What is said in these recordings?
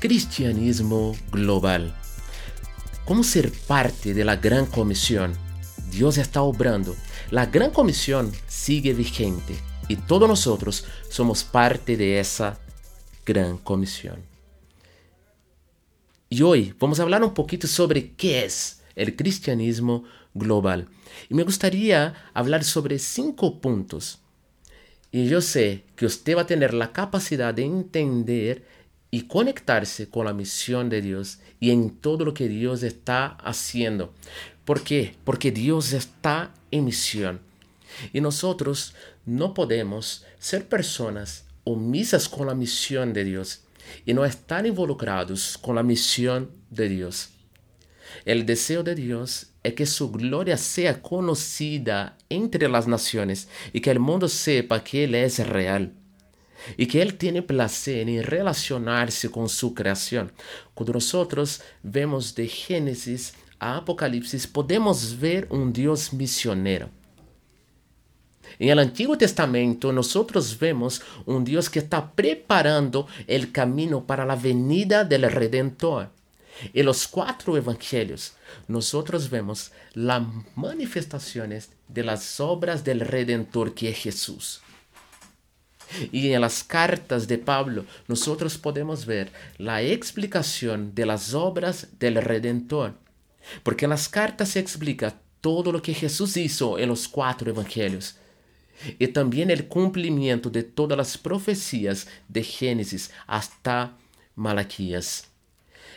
cristianismo global. ¿Cómo ser parte de la gran comisión? Dios está obrando. La gran comisión sigue vigente y todos nosotros somos parte de esa gran comisión. Y hoy vamos a hablar un poquito sobre qué es el cristianismo global. Y me gustaría hablar sobre cinco puntos. Y yo sé que usted va a tener la capacidad de entender y conectarse con la misión de Dios y en todo lo que Dios está haciendo. ¿Por qué? Porque Dios está en misión. Y nosotros no podemos ser personas omisas con la misión de Dios y no estar involucrados con la misión de Dios. El deseo de Dios es que su gloria sea conocida entre las naciones y que el mundo sepa que Él es real y que Él tiene placer en relacionarse con su creación. Cuando nosotros vemos de Génesis a Apocalipsis, podemos ver un Dios misionero. En el Antiguo Testamento nosotros vemos un Dios que está preparando el camino para la venida del Redentor. En los cuatro evangelios nosotros vemos las manifestaciones de las obras del Redentor que es Jesús. Y en las cartas de Pablo nosotros podemos ver la explicación de las obras del Redentor. Porque en las cartas se explica todo lo que Jesús hizo en los cuatro evangelios. Y también el cumplimiento de todas las profecías de Génesis hasta Malaquías.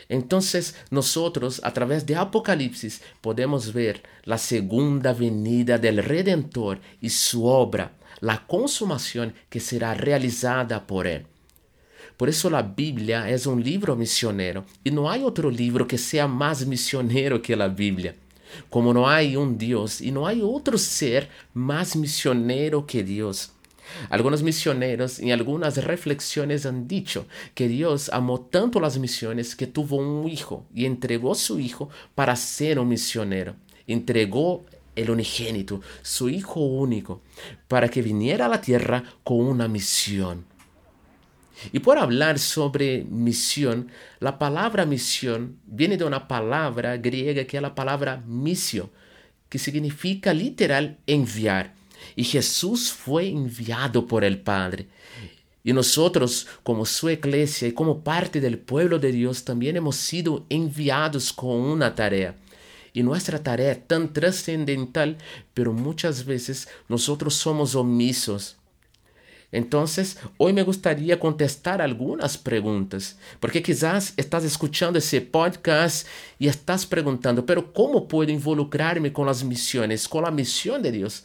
Entonces nosotros a través de Apocalipsis podemos ver la segunda venida del Redentor y su obra la consumación que será realizada por Él. Por eso la Biblia es un libro misionero y no hay otro libro que sea más misionero que la Biblia. Como no hay un Dios y no hay otro ser más misionero que Dios. Algunos misioneros en algunas reflexiones han dicho que Dios amó tanto las misiones que tuvo un hijo y entregó su hijo para ser un misionero. Entregó el unigénito, su Hijo único, para que viniera a la tierra con una misión. Y por hablar sobre misión, la palabra misión viene de una palabra griega que es la palabra misio, que significa literal enviar. Y Jesús fue enviado por el Padre. Y nosotros, como su iglesia y como parte del pueblo de Dios, también hemos sido enviados con una tarea. Y nuestra tarea es tan trascendental, pero muchas veces nosotros somos omisos. Entonces, hoy me gustaría contestar algunas preguntas, porque quizás estás escuchando ese podcast y estás preguntando, pero ¿cómo puedo involucrarme con las misiones, con la misión de Dios?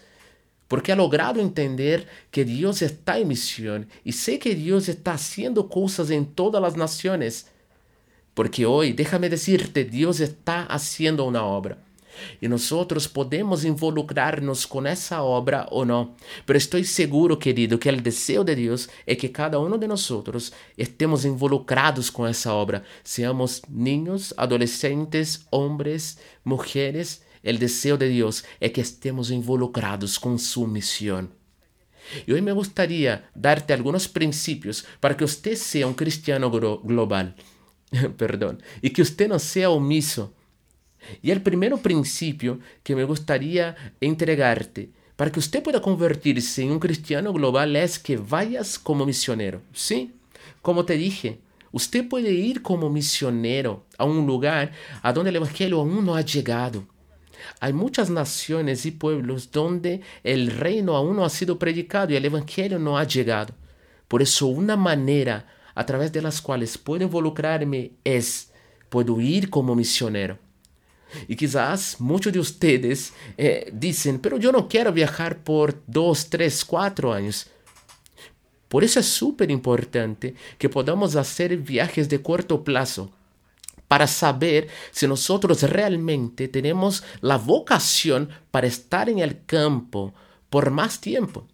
Porque he logrado entender que Dios está en misión y sé que Dios está haciendo cosas en todas las naciones. Porque hoy, déjame decirte, Dios está haciendo una obra. Y nosotros podemos involucrarnos con esa obra o no. Pero estoy seguro, querido, que el deseo de Dios es que cada uno de nosotros estemos involucrados con esa obra. Seamos niños, adolescentes, hombres, mujeres. El deseo de Dios es que estemos involucrados con su misión. Y hoy me gustaría darte algunos principios para que usted sea un cristiano global. perdón, y que usted no sea omiso. Y el primer principio que me gustaría entregarte para que usted pueda convertirse en un cristiano global es que vayas como misionero. Sí, como te dije, usted puede ir como misionero a un lugar a donde el Evangelio aún no ha llegado. Hay muchas naciones y pueblos donde el reino aún no ha sido predicado y el Evangelio no ha llegado. Por eso una manera a través de las cuales puedo involucrarme es, puedo ir como misionero. Y quizás muchos de ustedes eh, dicen, pero yo no quiero viajar por dos, tres, cuatro años. Por eso es súper importante que podamos hacer viajes de corto plazo para saber si nosotros realmente tenemos la vocación para estar en el campo por más tiempo.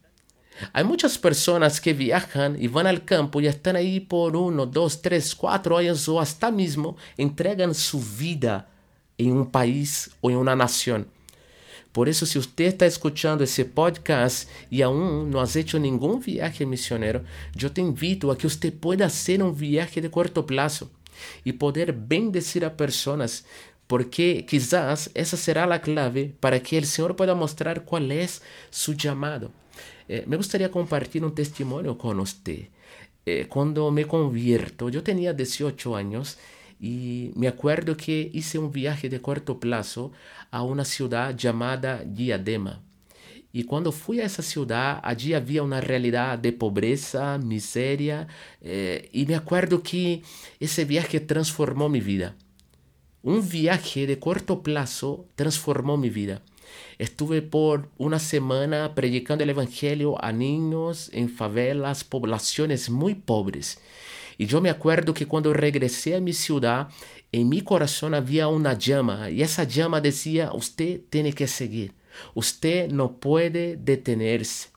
Hay muchas personas que viajan y van al campo y están ahí por uno, dos, tres, cuatro años o hasta mismo entregan su vida en un país o en una nación. Por eso, si usted está escuchando ese podcast y aún no has hecho ningún viaje misionero, yo te invito a que usted pueda hacer un viaje de corto plazo. y poder bendecir a personas, porque quizás esa será la clave para que el Señor pueda mostrar cuál es su llamado. Eh, me gustaría compartir un testimonio con usted. Eh, cuando me convierto, yo tenía 18 años y me acuerdo que hice un viaje de corto plazo a una ciudad llamada Diadema. Y cuando fui a esa ciudad, allí había una realidad de pobreza, miseria, eh, y me acuerdo que ese viaje transformó mi vida. Un viaje de corto plazo transformó mi vida. Estuve por una semana predicando el Evangelio a niños en favelas, poblaciones muy pobres. Y yo me acuerdo que cuando regresé a mi ciudad, en mi corazón había una llama y esa llama decía, usted tiene que seguir, usted no puede detenerse.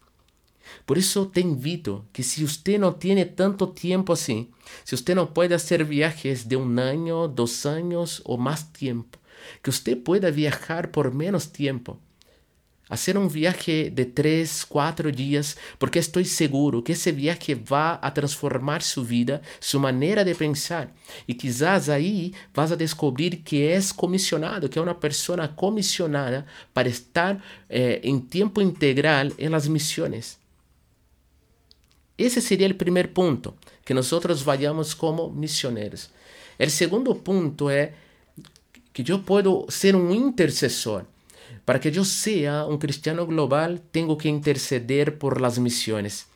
Por eso te invito que si usted no tiene tanto tiempo así, si usted no puede hacer viajes de un año, dos años o más tiempo, que usted pueda viajar por menos tiempo hacer un viaje de tres, cuatro días, porque estoy seguro que ese viaje va a transformar su vida, su manera de pensar. Y quizás ahí vas a descubrir que es comisionado, que es una persona comisionada para estar eh, en tiempo integral en las misiones. Ese sería el primer punto, que nosotros vayamos como misioneros. El segundo punto es que yo puedo ser un intercesor. Para que yo sea un cristiano global, tengo que interceder por las misiones.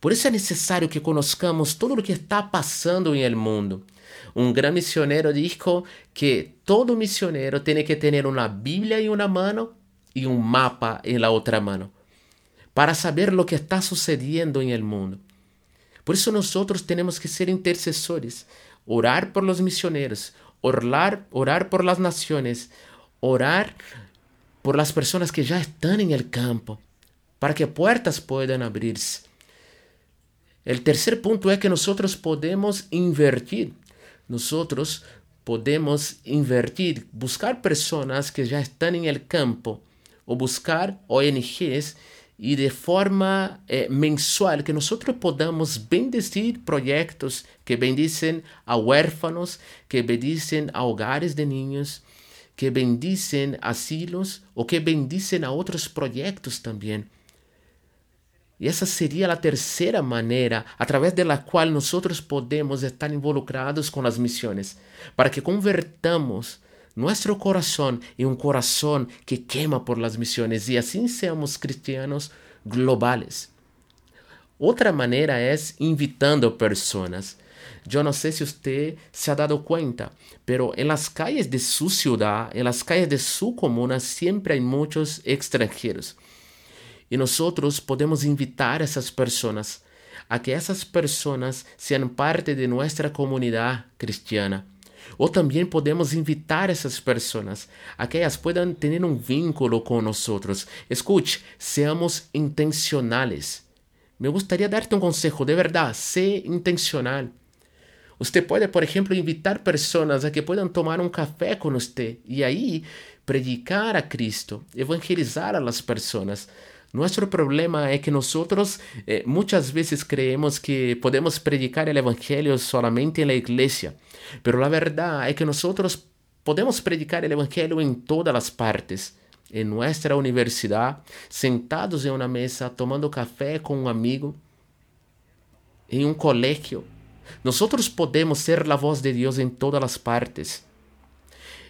Por eso es necesario que conozcamos todo lo que está pasando en el mundo. Un gran misionero dijo que todo misionero tiene que tener una Biblia en una mano y un mapa en la otra mano para saber lo que está sucediendo en el mundo. Por eso nosotros tenemos que ser intercesores, orar por los misioneros, orar, orar por las naciones, orar por las personas que ya están en el campo, para que puertas puedan abrirse. El tercer punto es que nosotros podemos invertir. Nosotros podemos invertir, buscar personas que ya están en el campo o buscar ONGs y de forma eh, mensual que nosotros podamos bendecir proyectos que bendicen a huérfanos, que bendicen a hogares de niños, que bendicen asilos o que bendicen a otros proyectos también. Y esa sería la tercera manera a través de la cual podemos estar involucrados con las misiones, para que convertamos nuestro corazón en un corazón que quema por las misiones y así seamos cristianos globales. Otra manera es invitando personas. Yo no sé si usted se ha dado cuenta, pero en las calles de su ciudad, en las calles de su comuna, siempre hay muchos extranjeros. Y nosotros podemos invitar a esas personas a que esas personas sean parte de nuestra comunidad cristiana. O también podemos invitar a esas personas a que puedan tener un vínculo con nosotros. Escuche, seamos intencionales. Me gustaría darte un consejo, de verdad, sé intencional. Usted puede, por ejemplo, invitar personas a que puedan tomar un café con usted y ahí predicar a Cristo, evangelizar a las personas. Nuestro problema es que nosotros eh, muchas veces creemos que podemos predicar el Evangelio solamente en la iglesia, pero la verdad es que nosotros podemos predicar el Evangelio en todas las partes. En nuestra universidad, sentados en una mesa, tomando café con un amigo, en un colegio, nosotros podemos ser la voz de Dios en todas las partes.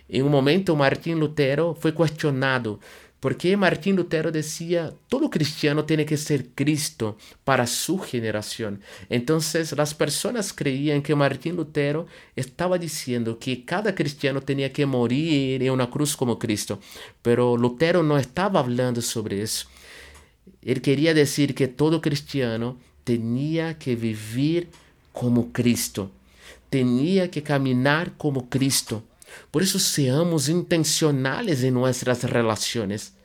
En un momento Martín Lutero fue cuestionado porque Martín Lutero decía, todo cristiano tiene que ser Cristo para su generación. Entonces las personas creían que Martín Lutero estaba diciendo que cada cristiano tenía que morir en una cruz como Cristo. Pero Lutero no estaba hablando sobre eso. Él quería decir que todo cristiano tenía que vivir como Cristo. Tenía que caminar como Cristo. Por eso seamos intencionales en nuestras relaciones.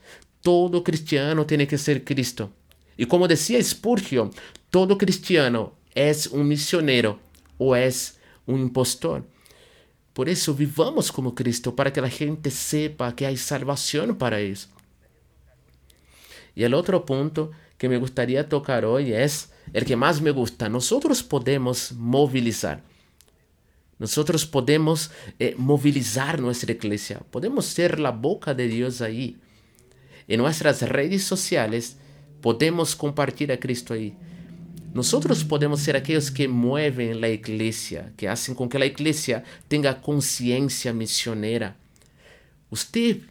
Todo cristiano tiene que ser Cristo. Y como decía Spurgeon, todo cristiano es un misionero o es un impostor. Por eso vivamos como Cristo, para que la gente sepa que hay salvación para ellos. Y el otro punto que me gustaría tocar hoy es el que más me gusta. Nosotros podemos movilizar. nosotros podemos eh, movilizar nuestra iglesia, podemos ser la boca de Dios ahí. En nuestras redes sociales podemos compartir a Cristo ahí. Nosotros podemos ser aquellos que mueven la iglesia, que hacen con que la iglesia tenga conciencia misionera. Usted,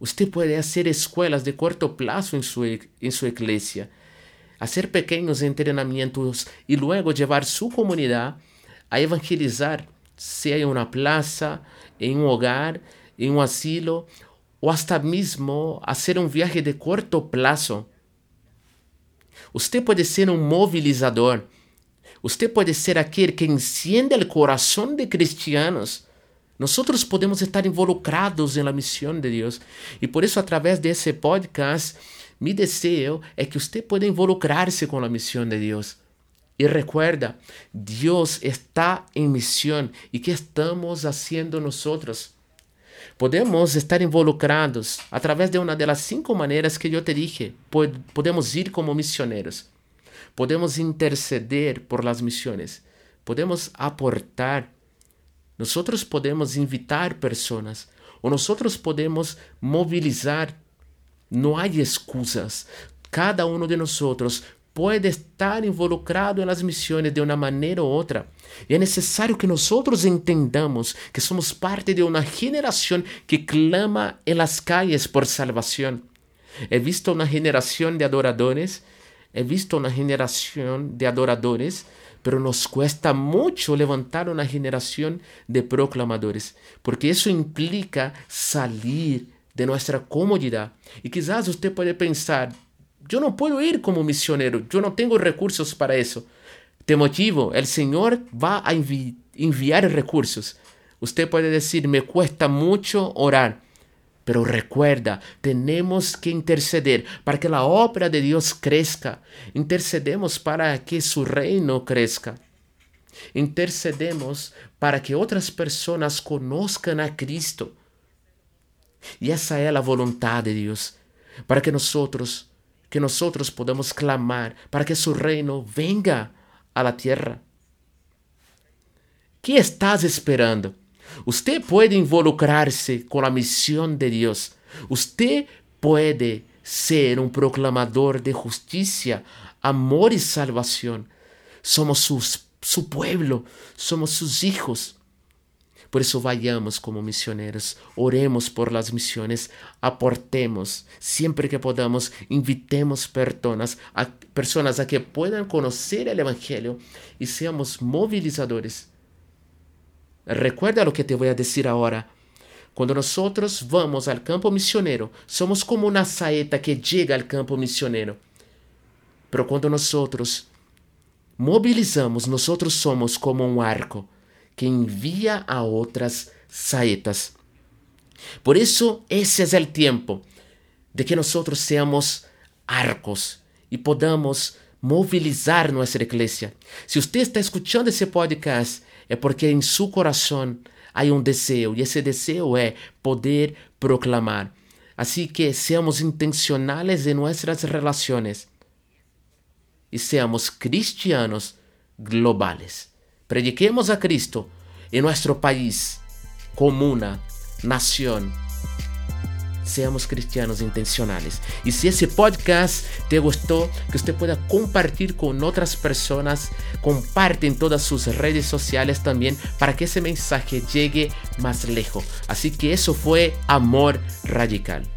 usted puede hacer escuelas de corto plazo en su, en su iglesia, hacer pequeños entrenamientos y luego llevar su comunidad a evangelizar, sea en una plaza, en un hogar, en un asilo, o hasta mismo hacer un viaje de corto plazo Usted puede ser un movilizador. Usted puede ser aquel que enciende el corazón de cristianos. Nosotros podemos estar involucrados en la misión de Dios. Y por eso a través de ese podcast, mi deseo es que usted pueda involucrarse con la misión de Dios. Y recuerda, Dios está en misión. ¿Y qué estamos haciendo nosotros? Podemos estar involucrados a través de una de las cinco maneras que yo te dije. Podemos ir como misioneros. Podemos interceder por las misiones. Podemos aportar. Nosotros podemos invitar personas. O nosotros podemos movilizar. No hay excusas. Cada uno de nosotros puede estar involucrado en las misiones de una manera u otra. Y es necesario que nosotros entendamos que somos parte de una generación que clama en las calles por salvación. He visto una generación de adoradores, he visto una generación de adoradores, pero nos cuesta mucho levantar una generación de proclamadores, porque eso implica salir de nuestra comodidad. Y quizás usted puede pensar, yo no puedo ir como misionero, yo no tengo recursos para eso. Te motivo, el Señor va a enviar recursos. Usted puede decir, me cuesta mucho orar, pero recuerda, tenemos que interceder para que la obra de Dios crezca. Intercedemos para que su reino crezca. Intercedemos para que otras personas conozcan a Cristo. Y esa es la voluntad de Dios, para que nosotros que nosotros podamos clamar para que su reino venga a la tierra. ¿Qué estás esperando? Usted puede involucrarse con la misión de Dios. Usted puede ser un proclamador de justicia, amor y salvación. Somos sus, su pueblo, somos sus hijos. Por eso vayamos como misioneros, oremos por las misiones, aportemos siempre que podamos, invitemos personas a, personas a que puedan conocer el Evangelio y seamos movilizadores. Recuerda lo que te voy a decir ahora. Cuando nosotros vamos al campo misionero, somos como una saeta que llega al campo misionero. Pero cuando nosotros movilizamos, nosotros somos como un arco que envía a otras saetas. Por eso ese es el tiempo de que nosotros seamos arcos y podamos movilizar nuestra iglesia. Si usted está escuchando ese podcast, es porque en su corazón hay un deseo y ese deseo es poder proclamar. Así que seamos intencionales en nuestras relaciones y seamos cristianos globales. Prediquemos a Cristo en nuestro país, comuna, nación. Seamos cristianos intencionales. Y si ese podcast te gustó, que usted pueda compartir con otras personas, comparte en todas sus redes sociales también para que ese mensaje llegue más lejos. Así que eso fue amor radical.